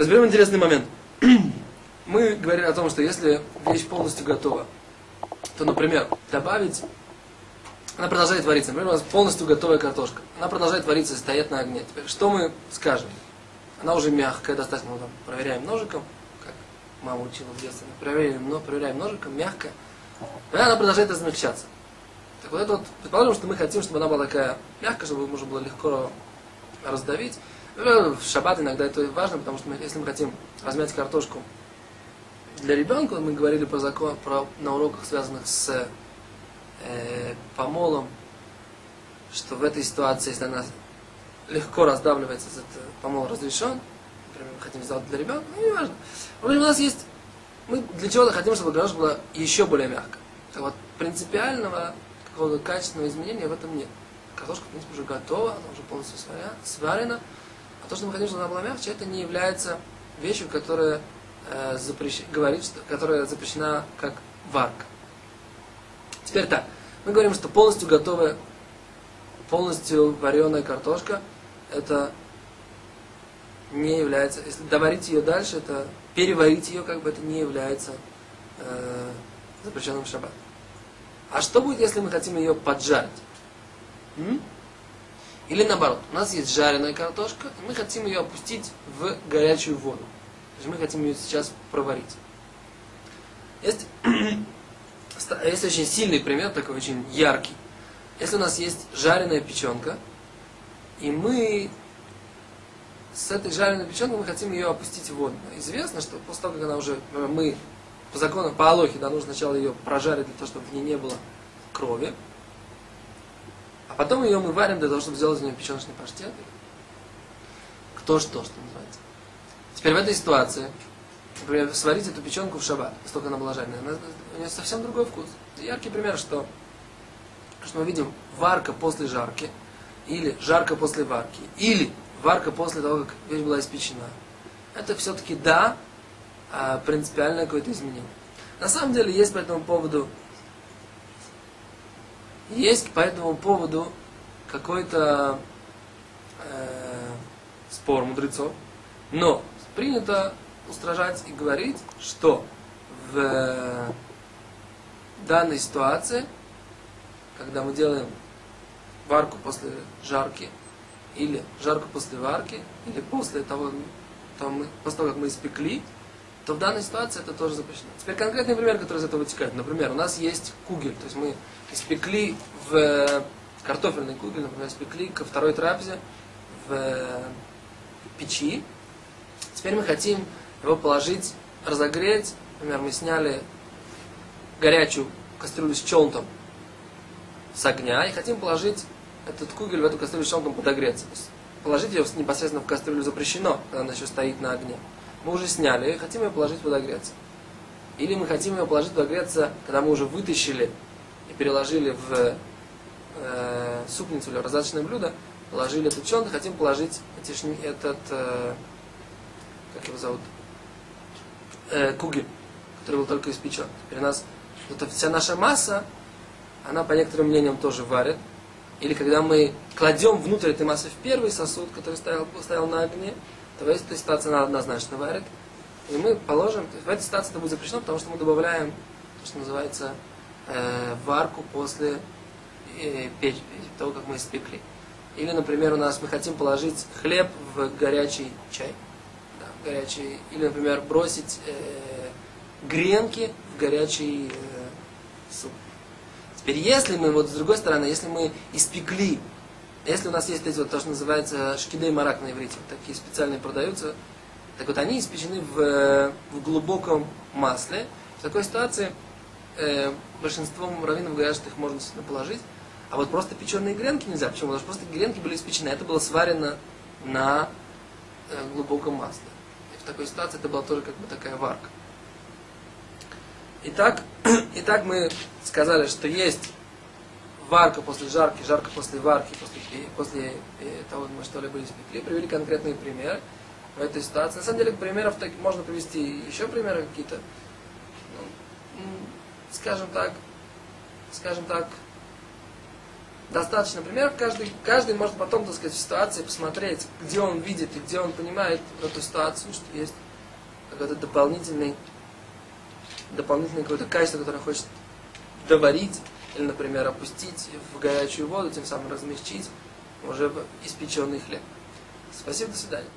Разберем интересный момент. Мы говорили о том, что если вещь полностью готова, то, например, добавить, она продолжает вариться. Например, у нас полностью готовая картошка. Она продолжает вариться и стоять на огне. Теперь, что мы скажем? Она уже мягкая, достаточно, мы там проверяем ножиком, как мама учила в детстве. Проверяем, но, проверяем ножиком, мягкая. И она продолжает размягчаться. Так вот это вот, предположим, что мы хотим, чтобы она была такая мягкая, чтобы можно было легко раздавить. В шаббат иногда это важно, потому что мы, если мы хотим размять картошку для ребенка, мы говорили про закон, про, на уроках, связанных с э, помолом, что в этой ситуации, если она легко раздавливается, этот помол разрешен, например, мы хотим сделать для ребенка, ну, не важно. У нас есть, мы для чего-то хотим, чтобы картошка была еще более мягкая. Так вот, принципиального какого-то качественного изменения в этом нет. Картошка, в принципе, уже готова, она уже полностью сварена. То, что мы хотим, чтобы она была мягче, это не является вещью, которая, э, запрещ... говорит, что... которая запрещена как варка. Теперь так. Мы говорим, что полностью готовая, полностью вареная картошка, это не является, если доварить ее дальше, это переварить ее, как бы это не является э, запрещенным в шаббат. А что будет, если мы хотим ее поджарить? М? Или наоборот, у нас есть жареная картошка, и мы хотим ее опустить в горячую воду. То есть мы хотим ее сейчас проварить. Есть, есть очень сильный пример, такой очень яркий. Если у нас есть жареная печенка, и мы с этой жареной печенкой мы хотим ее опустить в воду. Известно, что после того, как она уже, мы по закону, по Алохе, да, нужно сначала ее прожарить для того, чтобы в ней не было крови. А потом ее мы варим для того, чтобы сделать из нее печеночный паштет. Кто что, что называется. Теперь в этой ситуации, например, сварить эту печенку в шаббат, столько она была жареная, у нее совсем другой вкус. Яркий пример, что, что мы видим варка после жарки, или жарка после варки, или варка после того, как вещь была испечена. Это все-таки да, а, принципиальное какое-то изменение. На самом деле есть по этому поводу есть по этому поводу какой-то э, спор мудрецов, но принято устражать и говорить, что в данной ситуации, когда мы делаем варку после жарки, или жарку после варки, или после того, там, после того, как мы испекли, то в данной ситуации это тоже запрещено. Теперь конкретный пример, который из этого вытекает. Например, у нас есть кугель, то есть мы испекли в э, картофельный кугель, например, испекли ко второй трапезе в э, печи. Теперь мы хотим его положить, разогреть. Например, мы сняли горячую кастрюлю с челнтом с огня и хотим положить этот кугель в эту кастрюлю с челнтом подогреться. Положить ее непосредственно в кастрюлю запрещено, когда она еще стоит на огне мы уже сняли, и хотим ее положить подогреться. Или мы хотим ее положить подогреться, когда мы уже вытащили и переложили в э, супницу или в раздаточное блюдо, положили этот чон, хотим положить этот, э, как его зовут, э, кугель, который был только испечен. Теперь у нас вот вся наша масса, она по некоторым мнениям тоже варит. Или когда мы кладем внутрь этой массы в первый сосуд, который стоял, стоял на огне, то в этой ситуации она однозначно варит. И мы положим, в этой ситуации это будет запрещено, потому что мы добавляем то, что называется э, варку после э, печь, того, как мы испекли. Или, например, у нас мы хотим положить хлеб в горячий чай. Да, горячий, или, например, бросить э, гренки в горячий э, суп. Теперь, если мы, вот с другой стороны, если мы испекли если у нас есть эти вот то, что называется шкидей марак на иврите, вот такие специальные продаются, так вот они испечены в, в глубоком масле. В такой ситуации э, большинство раввинов говорят, что их можно действительно положить. А вот просто печеные гренки нельзя. Почему? Потому что просто гренки были испечены. Это было сварено на э, глубоком масле. И в такой ситуации это была тоже как бы такая варка. Итак, итак мы сказали, что есть варка после жарки, жарка после варки, после, после э, того, мы что-либо испекли, привели конкретные примеры в этой ситуации. На самом деле, примеров так, можно привести еще примеры какие-то, ну, скажем так, скажем так, Достаточно примеров, каждый, каждый может потом, так сказать, в ситуации посмотреть, где он видит и где он понимает эту ситуацию, что есть какой-то дополнительный, дополнительное какое-то качество, которое хочет доварить, или, например, опустить в горячую воду, тем самым размягчить уже испеченный хлеб. Спасибо, до свидания.